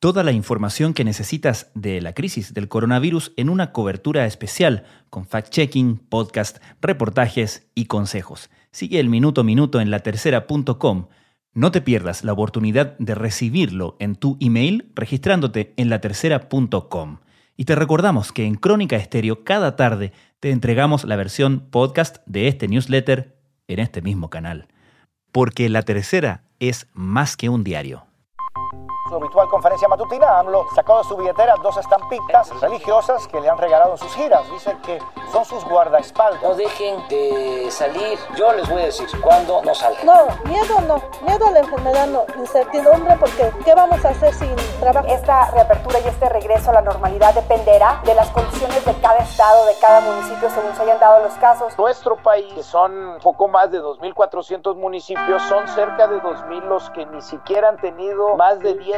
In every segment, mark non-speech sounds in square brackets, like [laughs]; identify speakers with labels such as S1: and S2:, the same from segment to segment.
S1: Toda la información que necesitas de la crisis del coronavirus en una cobertura especial con fact-checking, podcast, reportajes y consejos. Sigue el minuto a minuto en latercera.com. No te pierdas la oportunidad de recibirlo en tu email registrándote en latercera.com. Y te recordamos que en Crónica Estéreo cada tarde te entregamos la versión podcast de este newsletter en este mismo canal. Porque La Tercera es más que un diario
S2: su habitual conferencia matutina, AMLO sacó de su billetera dos estampitas religiosas que le han regalado en sus giras. Dice que son sus guardaespaldas.
S3: No dejen de salir. Yo les voy a decir cuándo no salgan.
S4: No, miedo no. Miedo a la enfermedad no. Incertidumbre porque ¿qué vamos a hacer sin trabajo?
S5: Esta reapertura y este regreso a la normalidad dependerá de las condiciones de cada estado, de cada municipio, según se hayan dado los casos.
S2: Nuestro país, que son poco más de 2.400 municipios, son cerca de 2.000 los que ni siquiera han tenido más de 10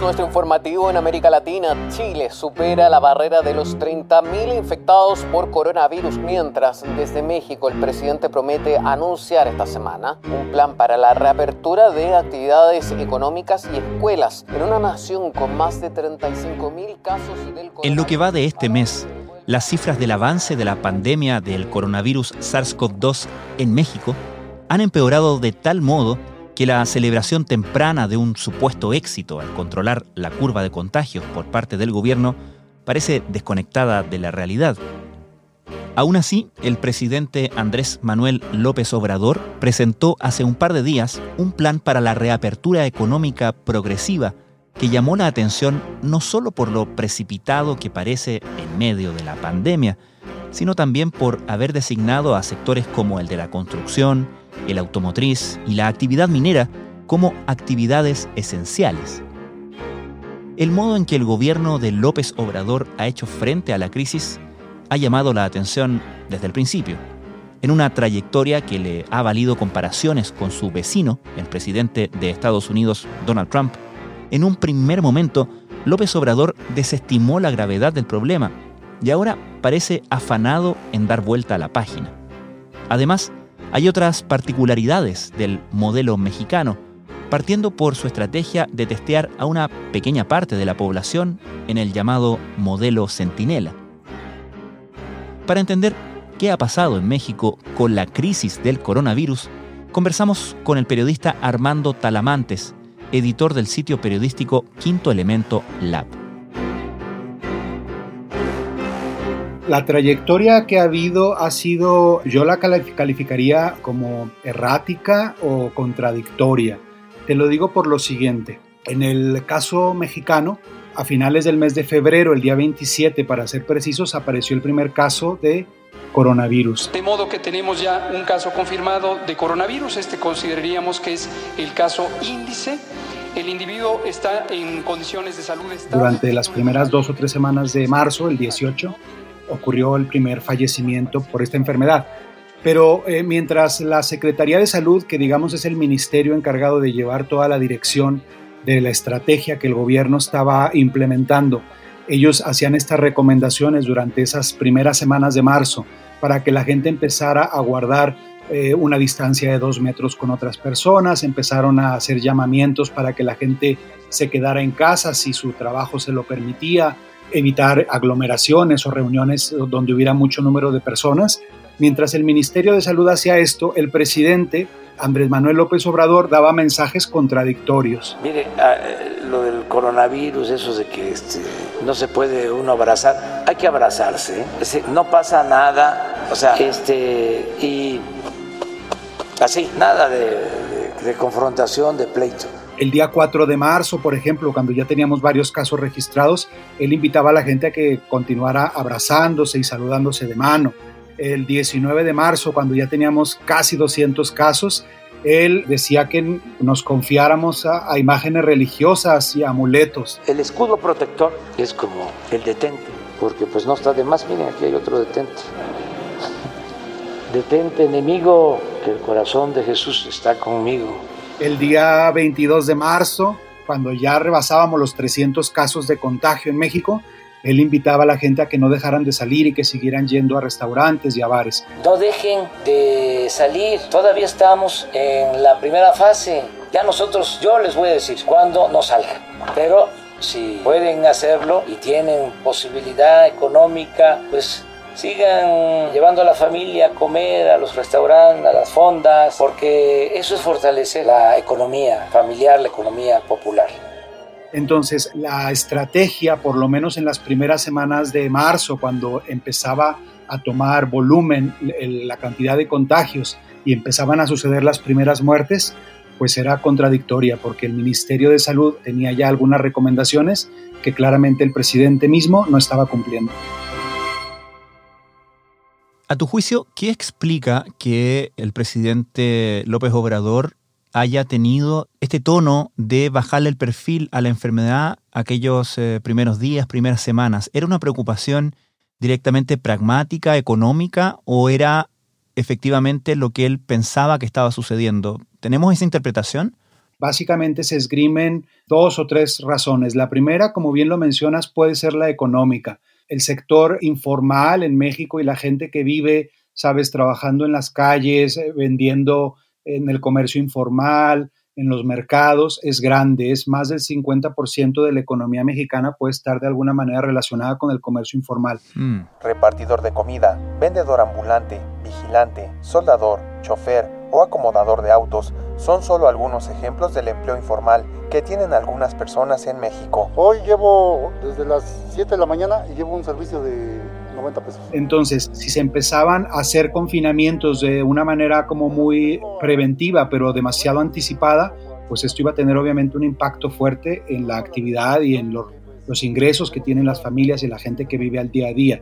S6: Nuestro informativo en América Latina. Chile supera la barrera de los 30.000 infectados por coronavirus, mientras desde México el presidente promete anunciar esta semana un plan para la reapertura de actividades económicas y escuelas en una nación con más de 35.000 casos del coronavirus.
S1: En lo que va de este mes, las cifras del avance de la pandemia del coronavirus SARS-CoV-2 en México han empeorado de tal modo que la celebración temprana de un supuesto éxito al controlar la curva de contagios por parte del gobierno parece desconectada de la realidad. Aún así, el presidente Andrés Manuel López Obrador presentó hace un par de días un plan para la reapertura económica progresiva que llamó la atención no solo por lo precipitado que parece en medio de la pandemia, sino también por haber designado a sectores como el de la construcción, el automotriz y la actividad minera como actividades esenciales. El modo en que el gobierno de López Obrador ha hecho frente a la crisis ha llamado la atención desde el principio, en una trayectoria que le ha valido comparaciones con su vecino, el presidente de Estados Unidos, Donald Trump. En un primer momento, López Obrador desestimó la gravedad del problema y ahora parece afanado en dar vuelta a la página. Además, hay otras particularidades del modelo mexicano, partiendo por su estrategia de testear a una pequeña parte de la población en el llamado modelo Centinela. Para entender qué ha pasado en México con la crisis del coronavirus, conversamos con el periodista Armando Talamantes, editor del sitio periodístico Quinto Elemento Lab.
S7: La trayectoria que ha habido ha sido, yo la calificaría como errática o contradictoria. Te lo digo por lo siguiente. En el caso mexicano, a finales del mes de febrero, el día 27 para ser precisos, apareció el primer caso de coronavirus.
S8: De modo que tenemos ya un caso confirmado de coronavirus, este consideraríamos que es el caso índice. El individuo está en condiciones de salud estable.
S7: Durante las primeras dos o tres semanas de marzo, el 18, ocurrió el primer fallecimiento por esta enfermedad. Pero eh, mientras la Secretaría de Salud, que digamos es el ministerio encargado de llevar toda la dirección de la estrategia que el gobierno estaba implementando, ellos hacían estas recomendaciones durante esas primeras semanas de marzo para que la gente empezara a guardar eh, una distancia de dos metros con otras personas, empezaron a hacer llamamientos para que la gente se quedara en casa si su trabajo se lo permitía, evitar aglomeraciones o reuniones donde hubiera mucho número de personas. Mientras el Ministerio de Salud hacía esto, el presidente Andrés Manuel López Obrador daba mensajes contradictorios.
S3: Mire, ah, eh, lo del coronavirus, eso de que este, no se puede uno abrazar, hay que abrazarse, ¿eh? no pasa nada, o sea, este, y así, nada de confrontación, de pleito.
S7: El día 4 de marzo, por ejemplo, cuando ya teníamos varios casos registrados, él invitaba a la gente a que continuara abrazándose y saludándose de mano. El 19 de marzo, cuando ya teníamos casi 200 casos, él decía que nos confiáramos a, imágenes religiosas y amuletos.
S3: El escudo protector es como el detente, porque pues no está de más. Miren, aquí hay otro detente. [laughs] detente enemigo, que el corazón de Jesús está conmigo.
S7: El día 22 de marzo, cuando ya rebasábamos los 300 casos de contagio en México, él invitaba a la gente a que no dejaran de salir y que siguieran yendo a restaurantes y a bares.
S3: No dejen de salir, todavía estamos en la primera fase. Ya nosotros, yo les voy a decir cuándo no salgan, pero si pueden hacerlo y tienen posibilidad económica, pues sigan llevando a la familia a comer, a los restaurantes, a las fondas, porque eso es fortalecer la economía familiar, la economía popular.
S7: Entonces, la estrategia, por lo menos en las primeras semanas de marzo, cuando empezaba a tomar volumen la cantidad de contagios y empezaban a suceder las primeras muertes, pues era contradictoria, porque el Ministerio de Salud tenía ya algunas recomendaciones que claramente el presidente mismo no estaba cumpliendo.
S1: A tu juicio, ¿qué explica que el presidente López Obrador haya tenido este tono de bajarle el perfil a la enfermedad aquellos eh, primeros días, primeras semanas? ¿Era una preocupación directamente pragmática, económica, o era efectivamente lo que él pensaba que estaba sucediendo? ¿Tenemos esa interpretación?
S7: Básicamente se esgrimen dos o tres razones. La primera, como bien lo mencionas, puede ser la económica. El sector informal en México y la gente que vive, sabes, trabajando en las calles, eh, vendiendo en el comercio informal, en los mercados, es grande, es más del 50% de la economía mexicana puede estar de alguna manera relacionada con el comercio informal.
S9: Mm. Repartidor de comida, vendedor ambulante, vigilante, soldador, chofer o acomodador de autos son solo algunos ejemplos del empleo informal que tienen algunas personas en México.
S10: Hoy llevo desde las 7 de la mañana y llevo un servicio de
S7: entonces, si se empezaban a hacer confinamientos de una manera como muy preventiva, pero demasiado anticipada, pues esto iba a tener obviamente un impacto fuerte en la actividad y en los, los ingresos que tienen las familias y la gente que vive al día a día.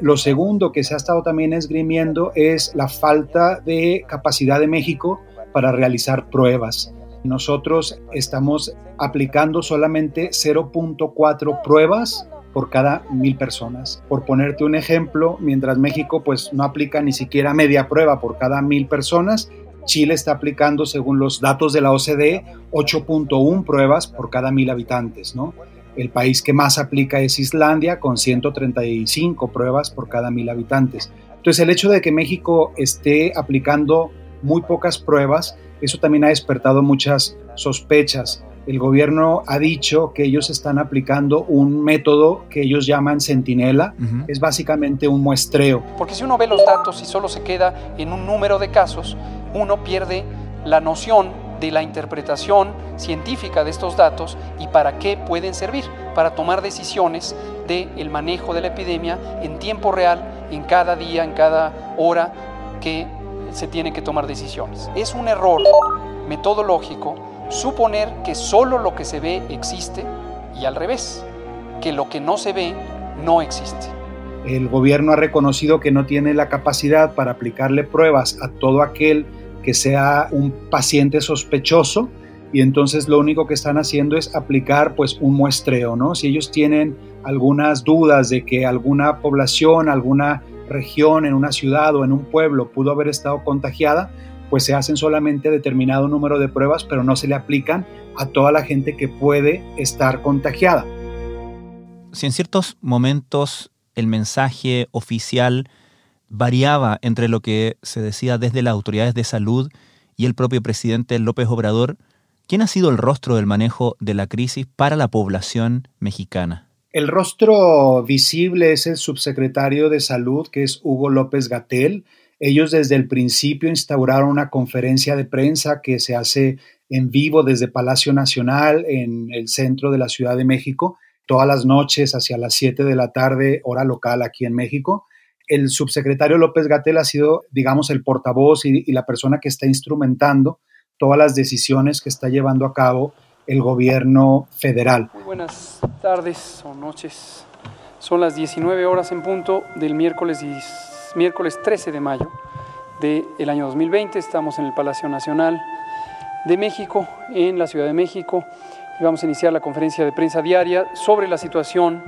S7: Lo segundo que se ha estado también esgrimiendo es la falta de capacidad de México para realizar pruebas. Nosotros estamos aplicando solamente 0.4 pruebas por cada mil personas. Por ponerte un ejemplo, mientras México pues no aplica ni siquiera media prueba por cada mil personas, Chile está aplicando, según los datos de la OCDE, 8.1 pruebas por cada mil habitantes, ¿no? El país que más aplica es Islandia, con 135 pruebas por cada mil habitantes. Entonces, el hecho de que México esté aplicando muy pocas pruebas, eso también ha despertado muchas sospechas. El gobierno ha dicho que ellos están aplicando un método que ellos llaman centinela, es básicamente un muestreo.
S8: Porque si uno ve los datos y solo se queda en un número de casos, uno pierde la noción de la interpretación científica de estos datos y para qué pueden servir, para tomar decisiones del el manejo de la epidemia en tiempo real, en cada día, en cada hora que se tiene que tomar decisiones. Es un error metodológico suponer que solo lo que se ve existe y al revés, que lo que no se ve no existe.
S7: El gobierno ha reconocido que no tiene la capacidad para aplicarle pruebas a todo aquel que sea un paciente sospechoso y entonces lo único que están haciendo es aplicar pues un muestreo, ¿no? Si ellos tienen algunas dudas de que alguna población, alguna región en una ciudad o en un pueblo pudo haber estado contagiada, pues se hacen solamente determinado número de pruebas, pero no se le aplican a toda la gente que puede estar contagiada.
S1: Si en ciertos momentos el mensaje oficial variaba entre lo que se decía desde las autoridades de salud y el propio presidente López Obrador, ¿quién ha sido el rostro del manejo de la crisis para la población mexicana?
S7: El rostro visible es el subsecretario de Salud, que es Hugo López Gatel, ellos desde el principio instauraron una conferencia de prensa que se hace en vivo desde Palacio Nacional en el centro de la Ciudad de México, todas las noches hacia las 7 de la tarde, hora local aquí en México. El subsecretario López Gatel ha sido, digamos, el portavoz y, y la persona que está instrumentando todas las decisiones que está llevando a cabo el gobierno federal.
S8: Muy buenas tardes o noches. Son las 19 horas en punto del miércoles 10 miércoles 13 de mayo del año 2020. Estamos en el Palacio Nacional de México, en la Ciudad de México, y vamos a iniciar la conferencia de prensa diaria sobre la situación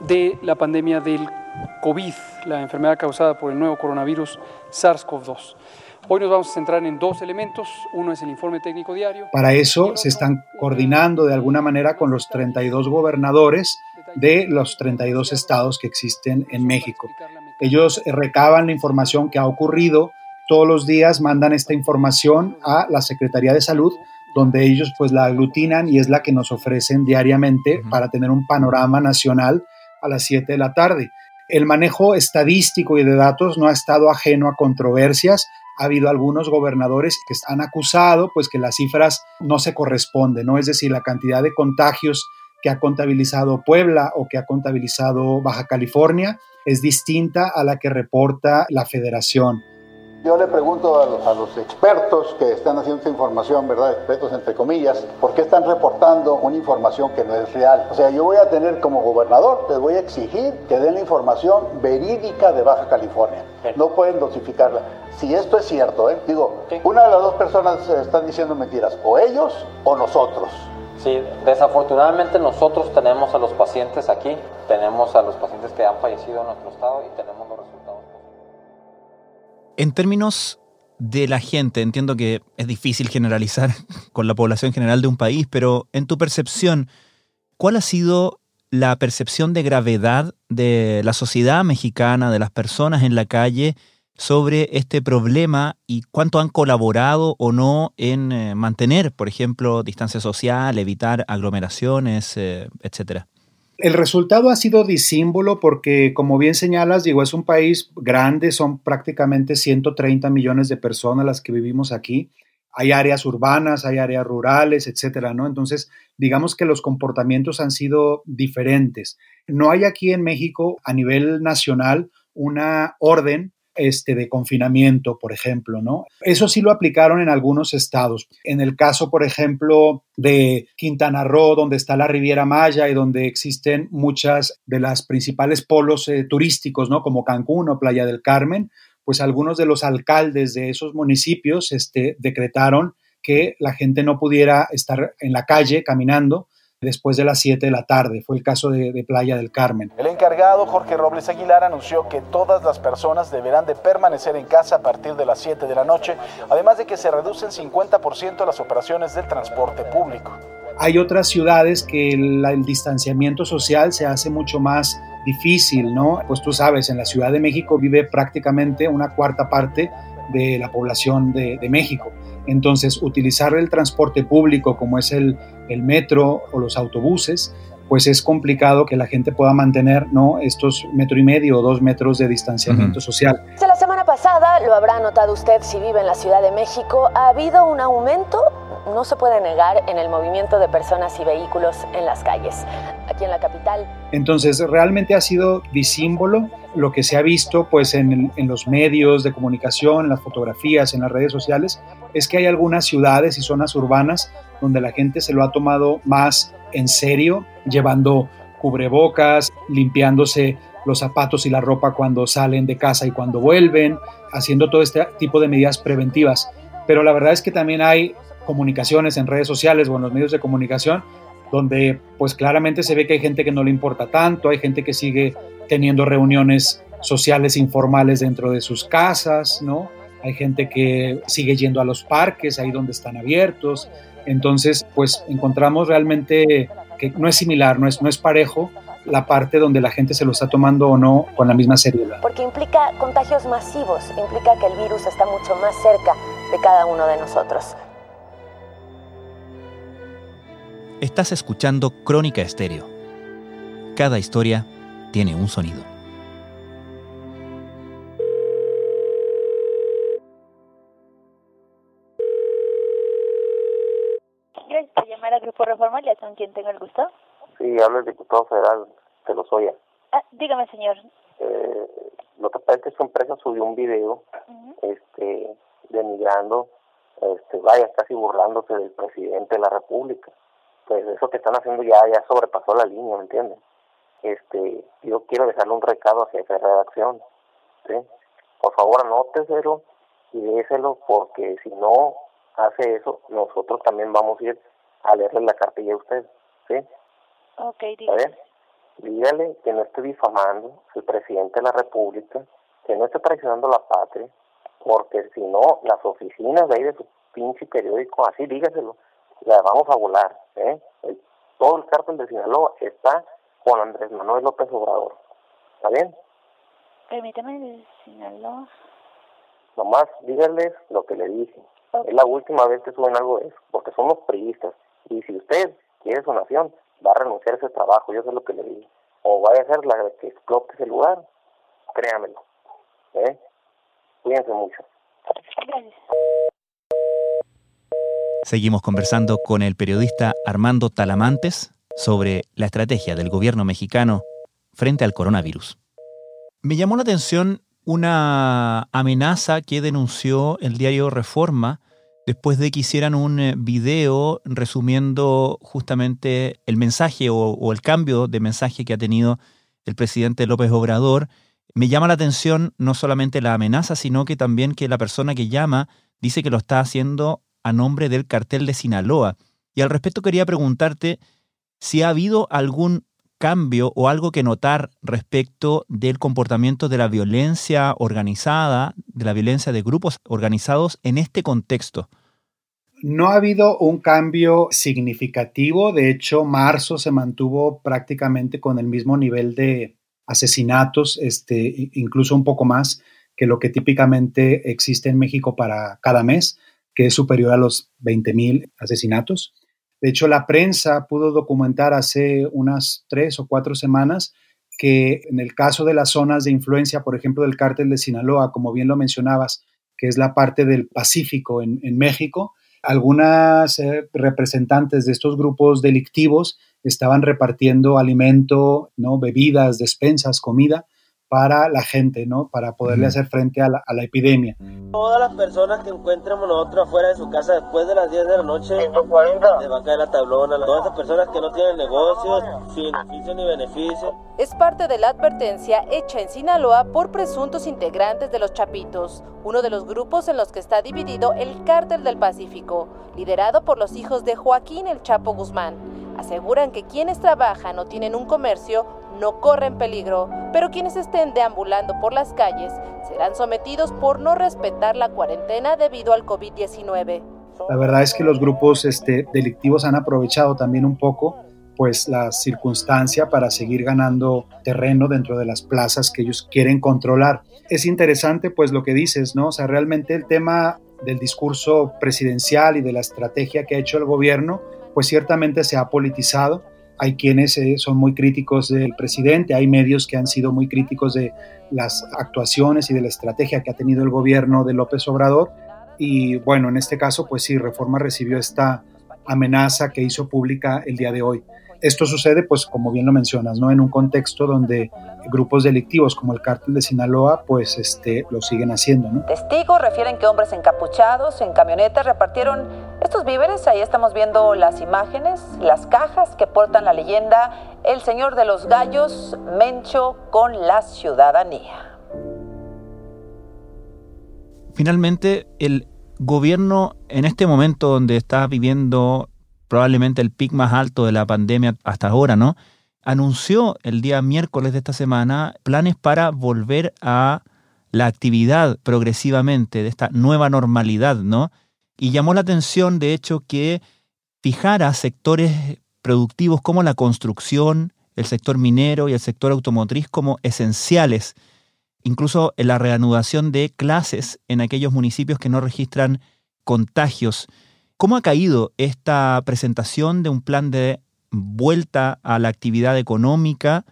S8: de la pandemia del COVID, la enfermedad causada por el nuevo coronavirus SARS-CoV-2. Hoy nos vamos a centrar en dos elementos. Uno es el informe técnico diario.
S7: Para eso se están coordinando de alguna manera con los 32 gobernadores de los 32 estados que existen en México. Ellos recaban la información que ha ocurrido, todos los días mandan esta información a la Secretaría de Salud, donde ellos pues la aglutinan y es la que nos ofrecen diariamente para tener un panorama nacional a las 7 de la tarde. El manejo estadístico y de datos no ha estado ajeno a controversias, ha habido algunos gobernadores que han acusado pues que las cifras no se corresponden, ¿no? Es decir, la cantidad de contagios que ha contabilizado Puebla o que ha contabilizado Baja California es distinta a la que reporta la federación.
S10: Yo le pregunto a los, expertos que están haciendo esta información, ¿verdad? Expertos entre comillas, ¿por qué están reportando una información que no es real? O sea, yo voy a tener como gobernador, les voy a exigir que den la información verídica de Baja California. No pueden dosificarla. Si esto es cierto, ¿eh? digo, una de las dos personas están diciendo mentiras, o ellos o nosotros.
S11: Sí, desafortunadamente nosotros tenemos a los pacientes aquí, tenemos a los pacientes que han fallecido en nuestro estado y tenemos los.
S1: En términos de la gente, entiendo que es difícil generalizar [laughs] con la población general de un país, pero en tu percepción, ¿cuál ha sido la percepción de gravedad de la sociedad mexicana, de las personas en la calle, sobre este problema y cuánto han colaborado o no en eh, mantener, por ejemplo, distancia social, evitar aglomeraciones, eh, etcétera?
S7: El resultado ha sido disímbolo porque, como bien señalas, digo, es un país grande, son prácticamente 130 millones de personas las que vivimos aquí. Hay áreas urbanas, hay áreas rurales, etcétera, ¿no? Entonces, digamos que los comportamientos han sido diferentes. No hay aquí en México, a nivel nacional, una orden este, de confinamiento, por ejemplo, ¿no? Eso sí lo aplicaron en algunos estados. En el caso, por ejemplo, de Quintana Roo, donde está la Riviera Maya y donde existen muchas de las principales polos eh, turísticos, ¿no? Como Cancún o Playa del Carmen, pues algunos de los alcaldes de esos municipios este, decretaron que la gente no pudiera estar en la calle caminando, después de las 7 de la tarde. Fue el caso de, Playa del Carmen.
S2: El encargado, Jorge Robles Aguilar, anunció que todas las personas deberán de permanecer en casa a partir de las 7 de la noche, además de que se reducen 50% las operaciones del transporte público.
S7: Hay otras ciudades que el, distanciamiento social se hace mucho más difícil, ¿no? Pues tú sabes, en la Ciudad de México vive prácticamente una cuarta parte de la población de, de México. Entonces, utilizar el transporte público como es el, el metro o los autobuses, pues es complicado que la gente pueda mantener ¿no? estos metro y medio o dos metros de distanciamiento social.
S12: La semana pasada, lo habrá notado usted si vive en la Ciudad de México, ha habido un aumento, no se puede negar, en el movimiento de personas y vehículos en las calles, aquí en la capital.
S7: Entonces, realmente ha sido disímbolo lo que se ha visto pues en, los medios de comunicación, en las fotografías, en las redes sociales, es que hay algunas ciudades y zonas urbanas donde la gente se lo ha tomado más en serio, llevando cubrebocas, limpiándose los zapatos y la ropa cuando salen de casa y cuando vuelven, haciendo todo este tipo de medidas preventivas. Pero la verdad es que también hay comunicaciones en redes sociales o en los medios de comunicación donde pues claramente se ve que hay gente que no le importa tanto, hay gente que sigue teniendo reuniones sociales informales dentro de sus casas, ¿no? Hay gente que sigue yendo a los parques, ahí donde están abiertos. Entonces, pues encontramos realmente que no es similar, no es, no es parejo la parte donde la gente se lo está tomando o no con la misma seriedad.
S12: Porque implica contagios masivos, implica que el virus está mucho más cerca de cada uno de nosotros.
S1: Estás escuchando Crónica Estéreo. Cada historia tiene un sonido.
S13: Grupo Reforma, ¿ya con quien tengo el gusto?
S14: Sí, habla el diputado federal de Lozoya.
S13: Ah, dígame, señor.
S14: Eh, lo que pasa es que su empresa subió un video este, denigrando, este, vaya, casi burlándose del presidente de la República. Pues eso que están haciendo ya, ya sobrepasó la línea, ¿me entiendes? Este, yo quiero dejarle un recado hacia esa redacción, ¿sí? Por favor, anóteselo y déselo porque si no hace eso, nosotros también vamos a ir a leerle la cartilla a usted, ¿sí?
S13: Ok,
S14: dígale que no esté difamando el presidente de la República, que no esté traicionando la patria, porque si no, las oficinas de ahí de su pinche periódico, así dígaselo, las vamos a volar. ¿eh? todo el cártel de Sinaloa está con Andrés Manuel López Obrador. ¿Está bien?
S13: Permítame Sinaloa.
S14: Nomás díganles lo que le dije. Es la última vez que suben algo de eso, porque somos priistas. Y si usted quiere su nación, va a renunciar a ese trabajo, yo sé lo que le digo. O vaya a ser la que explote ese lugar, créamelo. ¿eh? Cuídense mucho.
S13: Gracias.
S1: Seguimos conversando con el periodista Armando Talamantes sobre la estrategia del gobierno mexicano frente al coronavirus. Me llamó la atención una amenaza que denunció el diario Reforma después de que hicieran un eh, video resumiendo justamente el mensaje o, o, el cambio de mensaje que ha tenido el presidente López Obrador. Me llama la atención no solamente la amenaza, sino que también que la persona que llama dice que lo está haciendo a nombre del cartel de Sinaloa. Y al respecto quería preguntarte si ha habido algún cambio o algo que notar respecto del comportamiento de la violencia organizada, de la violencia de grupos organizados en este contexto?
S7: No ha habido un cambio significativo, de hecho marzo se mantuvo prácticamente con el mismo nivel de asesinatos, este, incluso un poco más que lo que típicamente existe en México para cada mes, que es superior a los 20.000 asesinatos. De hecho, la prensa pudo documentar hace unas tres o cuatro semanas que en el caso de las zonas de influencia, por ejemplo, del cártel de Sinaloa, como bien lo mencionabas, que es la parte del Pacífico en, México, algunas eh, representantes de estos grupos delictivos estaban repartiendo alimento, ¿no? bebidas, despensas, comida para la gente, ¿no? Para poderle hacer frente a la, a la, epidemia.
S15: Todas las personas que encuentremos nosotros afuera de su casa después de las 10 de la noche, les va a caer la tablona. Todas esas personas que no tienen negocios, sin beneficio ni beneficio.
S16: Es parte de la advertencia hecha en Sinaloa por presuntos integrantes de los Chapitos, uno de los grupos en los que está dividido el Cártel del Pacífico, liderado por los hijos de Joaquín el Chapo Guzmán. Aseguran que quienes trabajan o tienen un comercio no corren peligro, pero quienes estén deambulando por las calles serán sometidos por no respetar la cuarentena debido al COVID-19.
S7: La verdad es que los grupos este, delictivos han aprovechado también un poco pues la circunstancia para seguir ganando terreno dentro de las plazas que ellos quieren controlar. Es interesante pues lo que dices, ¿no? O sea, realmente el tema del discurso presidencial y de la estrategia que ha hecho el gobierno, pues ciertamente se ha politizado hay quienes eh, son muy críticos del presidente, hay medios que han sido muy críticos de las actuaciones y de la estrategia que ha tenido el gobierno de López Obrador. Y bueno, en este caso, pues sí, Reforma recibió esta amenaza que hizo pública el día de hoy. Esto sucede, pues como bien lo mencionas, ¿no? En un contexto donde grupos delictivos como el cártel de Sinaloa, pues este, lo siguen haciendo, ¿no?
S16: Testigos refieren que hombres encapuchados en camionetas repartieron estos víveres. Ahí estamos viendo las imágenes, las cajas que portan la leyenda El Señor de los Gallos, Mencho con la ciudadanía.
S1: Finalmente, el gobierno en este momento donde está viviendo probablemente el pic más alto de la pandemia hasta ahora, ¿no? Anunció el día miércoles de esta semana planes para volver a la actividad progresivamente de esta nueva normalidad, ¿no? Y llamó la atención, de hecho, que fijara sectores productivos como la construcción, el sector minero y el sector automotriz como esenciales, incluso en la reanudación de clases en aquellos municipios que no registran contagios. ¿Cómo ha caído esta presentación de un plan de vuelta a la actividad económica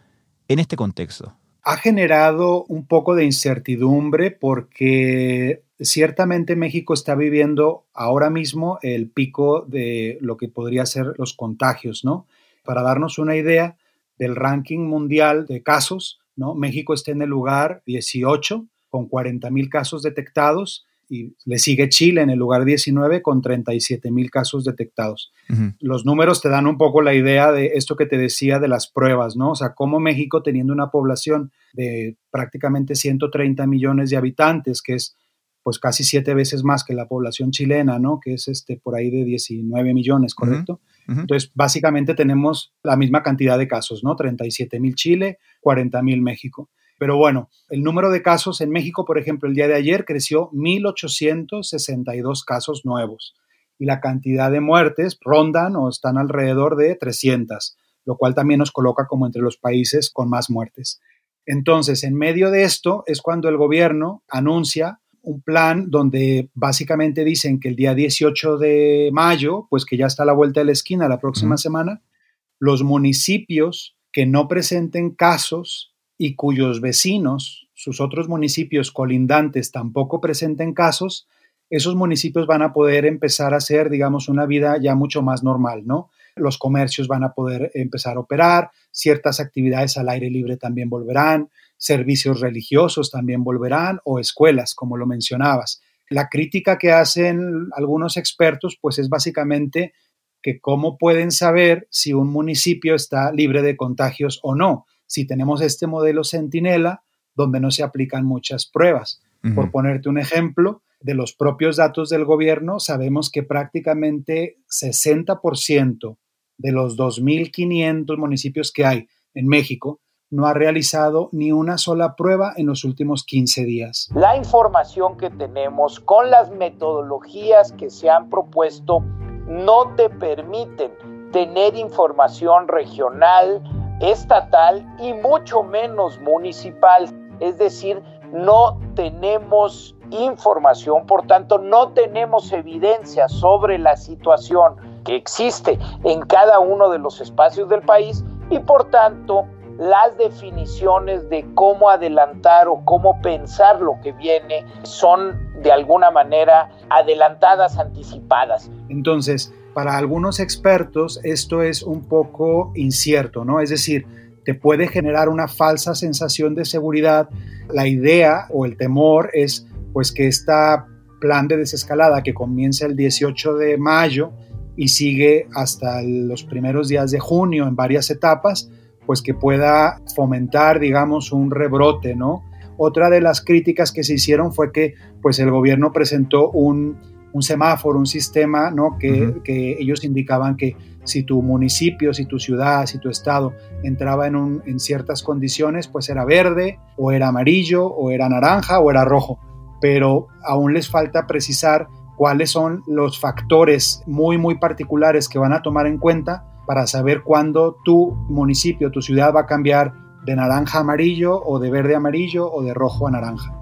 S1: en este contexto?
S7: Ha generado un poco de incertidumbre porque ciertamente México está viviendo ahora mismo el pico de lo que podría ser los contagios, ¿no? Para darnos una idea del ranking mundial de casos, ¿no? México está en el lugar 18 con 40 mil casos detectados y le sigue Chile en el lugar 19 con 37 mil casos detectados. Los números te dan un poco la idea de esto que te decía de las pruebas, ¿no? O sea, cómo México teniendo una población de prácticamente 130 millones de habitantes, que es pues casi siete veces más que la población chilena, ¿no? Que es este por ahí de 19 millones, ¿correcto? Entonces, básicamente tenemos la misma cantidad de casos, ¿no? 37 mil Chile, 40 mil México. Pero bueno, el número de casos en México, por ejemplo, el día de ayer creció 1.862 casos nuevos y la cantidad de muertes rondan o están alrededor de 300, lo cual también nos coloca como entre los países con más muertes. Entonces, en medio de esto es cuando el gobierno anuncia un plan donde básicamente dicen que el día 18 de mayo, pues que ya está a la vuelta de la esquina la próxima semana, los municipios que no presenten casos y cuyos vecinos, sus otros municipios colindantes tampoco presenten casos, esos municipios van a poder empezar a hacer, digamos, una vida ya mucho más normal, ¿no? Los comercios van a poder empezar a operar, ciertas actividades al aire libre también volverán, servicios religiosos también volverán o escuelas, como lo mencionabas. La crítica que hacen algunos expertos, pues es básicamente que cómo pueden saber si un municipio está libre de contagios o no, si tenemos este modelo centinela donde no se aplican muchas pruebas. Por ponerte un ejemplo, de los propios datos del gobierno, sabemos que prácticamente 60% de los 2.500 municipios que hay en México no ha realizado ni una sola prueba en los últimos 15 días.
S17: La información que tenemos con las metodologías que se han propuesto no te permiten tener información regional, estatal y mucho menos municipal. Es decir, no tenemos información, por tanto no tenemos evidencia sobre la situación que existe en cada uno de los espacios del país y por tanto las definiciones de cómo adelantar o cómo pensar lo que viene son de alguna manera adelantadas, anticipadas.
S7: Entonces, para algunos expertos esto es un poco incierto, ¿no? Es decir, te puede generar una falsa sensación de seguridad. La idea o el temor es pues que este plan de desescalada que comienza el 18 de mayo y sigue hasta los primeros días de junio en varias etapas, pues que pueda fomentar, digamos, un rebrote, ¿no? Otra de las críticas que se hicieron fue que, pues, el gobierno presentó un, semáforo, un sistema, ¿no? Que, que, ellos indicaban que si tu municipio, si tu ciudad, si tu estado entraba en, un, en ciertas condiciones, pues era verde, o era amarillo, o era naranja, o era rojo. Pero aún les falta precisar cuáles son los factores muy, muy particulares que van a tomar en cuenta para saber cuándo tu municipio, tu ciudad va a cambiar de naranja a amarillo o de verde a amarillo o de rojo a naranja.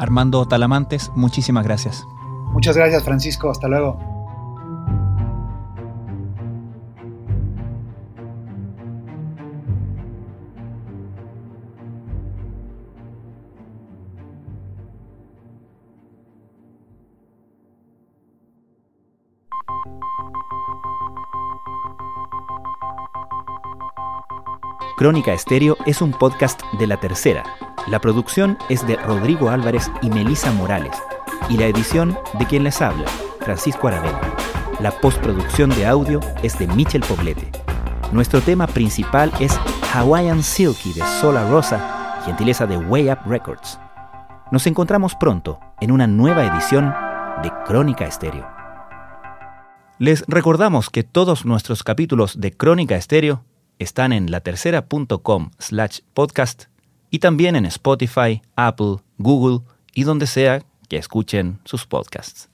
S1: Armando Talamantes, muchísimas gracias.
S7: Muchas gracias Francisco, hasta luego.
S1: Crónica Estéreo es un podcast de La Tercera. La producción es de Rodrigo Álvarez y Melisa Morales. Y la edición de quien les habla, Francisco Aravena. La postproducción de audio es de Michel Poblete. Nuestro tema principal es Hawaiian Silky de Sola Rosa, gentileza de Way Up Records. Nos encontramos pronto en una nueva edición de Crónica Estéreo. Les recordamos que todos nuestros capítulos de Crónica Estéreo están en latercera.com slash podcast y también en Spotify, Apple, Google y donde sea que escuchen sus podcasts.